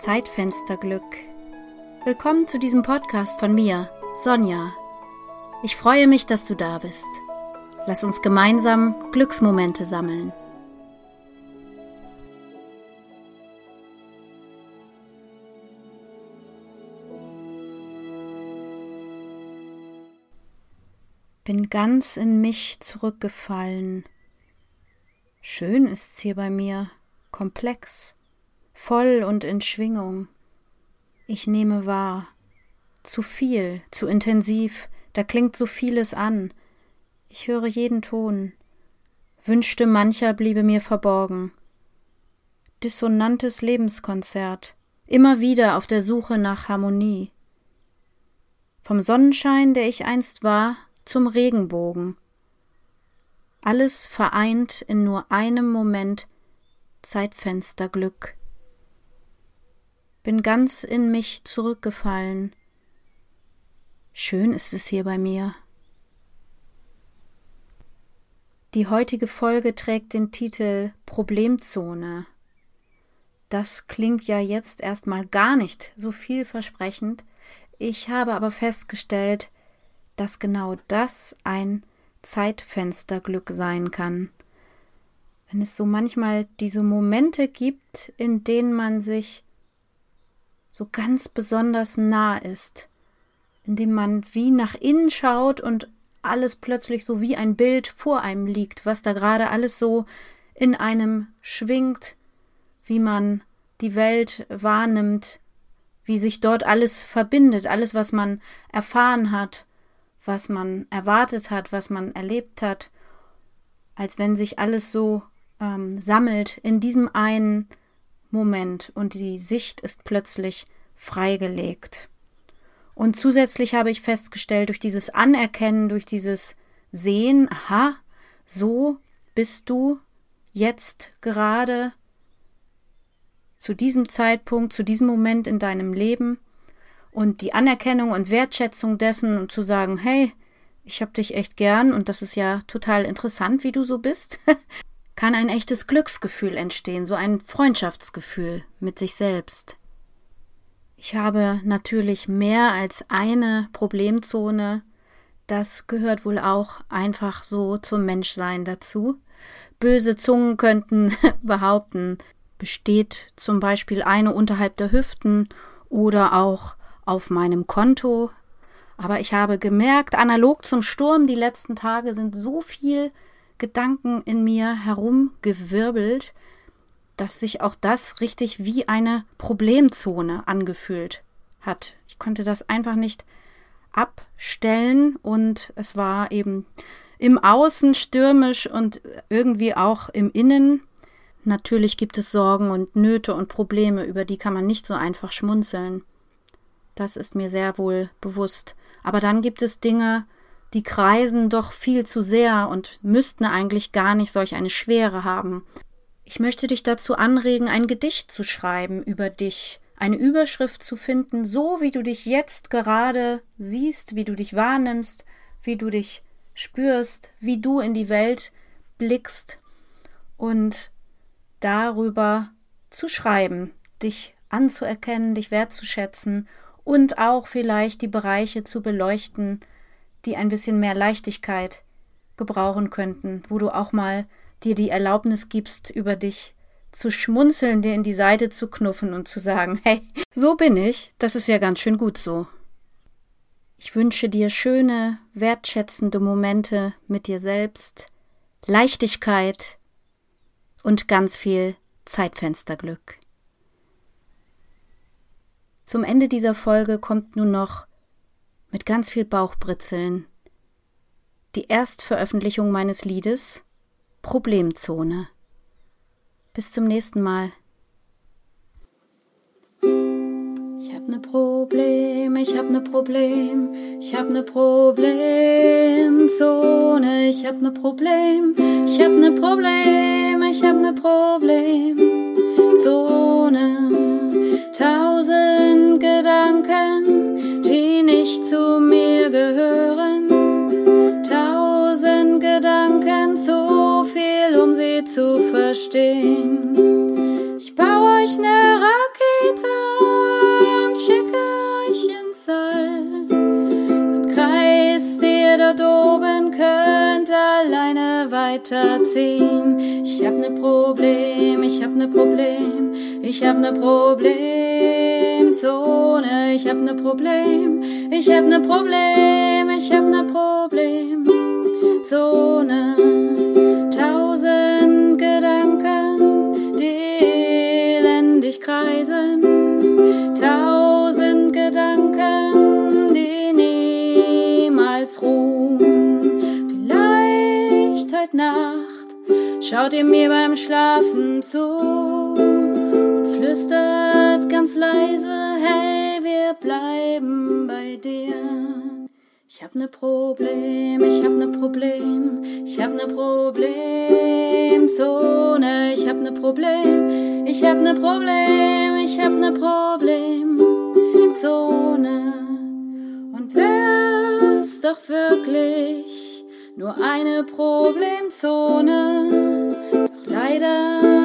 Zeitfensterglück. Willkommen zu diesem Podcast von mir, Sonja. Ich freue mich, dass du da bist. Lass uns gemeinsam Glücksmomente sammeln. Bin ganz in mich zurückgefallen. Schön ist's hier bei mir, komplex voll und in Schwingung. Ich nehme wahr. Zu viel, zu intensiv, da klingt so vieles an. Ich höre jeden Ton. Wünschte mancher bliebe mir verborgen. Dissonantes Lebenskonzert, immer wieder auf der Suche nach Harmonie. Vom Sonnenschein, der ich einst war, zum Regenbogen. Alles vereint in nur einem Moment Zeitfensterglück bin ganz in mich zurückgefallen. Schön ist es hier bei mir. Die heutige Folge trägt den Titel Problemzone. Das klingt ja jetzt erstmal gar nicht so vielversprechend. Ich habe aber festgestellt, dass genau das ein Zeitfensterglück sein kann. Wenn es so manchmal diese Momente gibt, in denen man sich so ganz besonders nah ist, indem man wie nach innen schaut und alles plötzlich so wie ein Bild vor einem liegt, was da gerade alles so in einem schwingt, wie man die Welt wahrnimmt, wie sich dort alles verbindet, alles, was man erfahren hat, was man erwartet hat, was man erlebt hat, als wenn sich alles so ähm, sammelt in diesem einen Moment und die Sicht ist plötzlich freigelegt. Und zusätzlich habe ich festgestellt, durch dieses Anerkennen, durch dieses Sehen, aha, so bist du jetzt gerade zu diesem Zeitpunkt, zu diesem Moment in deinem Leben und die Anerkennung und Wertschätzung dessen und zu sagen, hey, ich hab dich echt gern und das ist ja total interessant, wie du so bist, kann ein echtes Glücksgefühl entstehen, so ein Freundschaftsgefühl mit sich selbst. Ich habe natürlich mehr als eine Problemzone. Das gehört wohl auch einfach so zum Menschsein dazu. Böse Zungen könnten behaupten, besteht zum Beispiel eine unterhalb der Hüften oder auch auf meinem Konto. Aber ich habe gemerkt, analog zum Sturm, die letzten Tage sind so viel Gedanken in mir herumgewirbelt, dass sich auch das richtig wie eine Problemzone angefühlt hat. Ich konnte das einfach nicht abstellen und es war eben im Außen stürmisch und irgendwie auch im Innen. Natürlich gibt es Sorgen und Nöte und Probleme, über die kann man nicht so einfach schmunzeln. Das ist mir sehr wohl bewusst. Aber dann gibt es Dinge, die kreisen doch viel zu sehr und müssten eigentlich gar nicht solch eine Schwere haben. Ich möchte dich dazu anregen, ein Gedicht zu schreiben über dich, eine Überschrift zu finden, so wie du dich jetzt gerade siehst, wie du dich wahrnimmst, wie du dich spürst, wie du in die Welt blickst und darüber zu schreiben, dich anzuerkennen, dich wertzuschätzen und auch vielleicht die Bereiche zu beleuchten, die ein bisschen mehr Leichtigkeit gebrauchen könnten, wo du auch mal dir die Erlaubnis gibst, über dich zu schmunzeln, dir in die Seite zu knuffen und zu sagen, hey, so bin ich, das ist ja ganz schön gut so. Ich wünsche dir schöne, wertschätzende Momente mit dir selbst, Leichtigkeit und ganz viel Zeitfensterglück. Zum Ende dieser Folge kommt nun noch mit ganz viel Bauchbritzeln die Erstveröffentlichung meines Liedes Problemzone. Bis zum nächsten Mal. Ich hab ne Problem, ich hab ne Problem, ich hab ne Problemzone, ich hab ne Problem, ich hab ne Problem, ich hab ne Problemzone. Tausend zu verstehen. Ich baue euch eine Rakete und schicke euch ins All. Und Kreis, der dort oben könnt alleine weiterziehen. Ich hab ne Problem, ich hab ne Problem, ich hab ne Problemzone, ich hab ne Problem, ich hab ne Problem, ich hab ne Problem. Heute Nacht schaut ihr mir beim Schlafen zu und flüstert ganz leise, hey, wir bleiben bei dir. Ich hab ne Problem, ich hab ne Problem, ich hab ne Problemzone, ich hab ne Problem, ich hab ne Problem, ich hab ne Problemzone. Und wär's doch wirklich nur eine Problemzone, doch leider,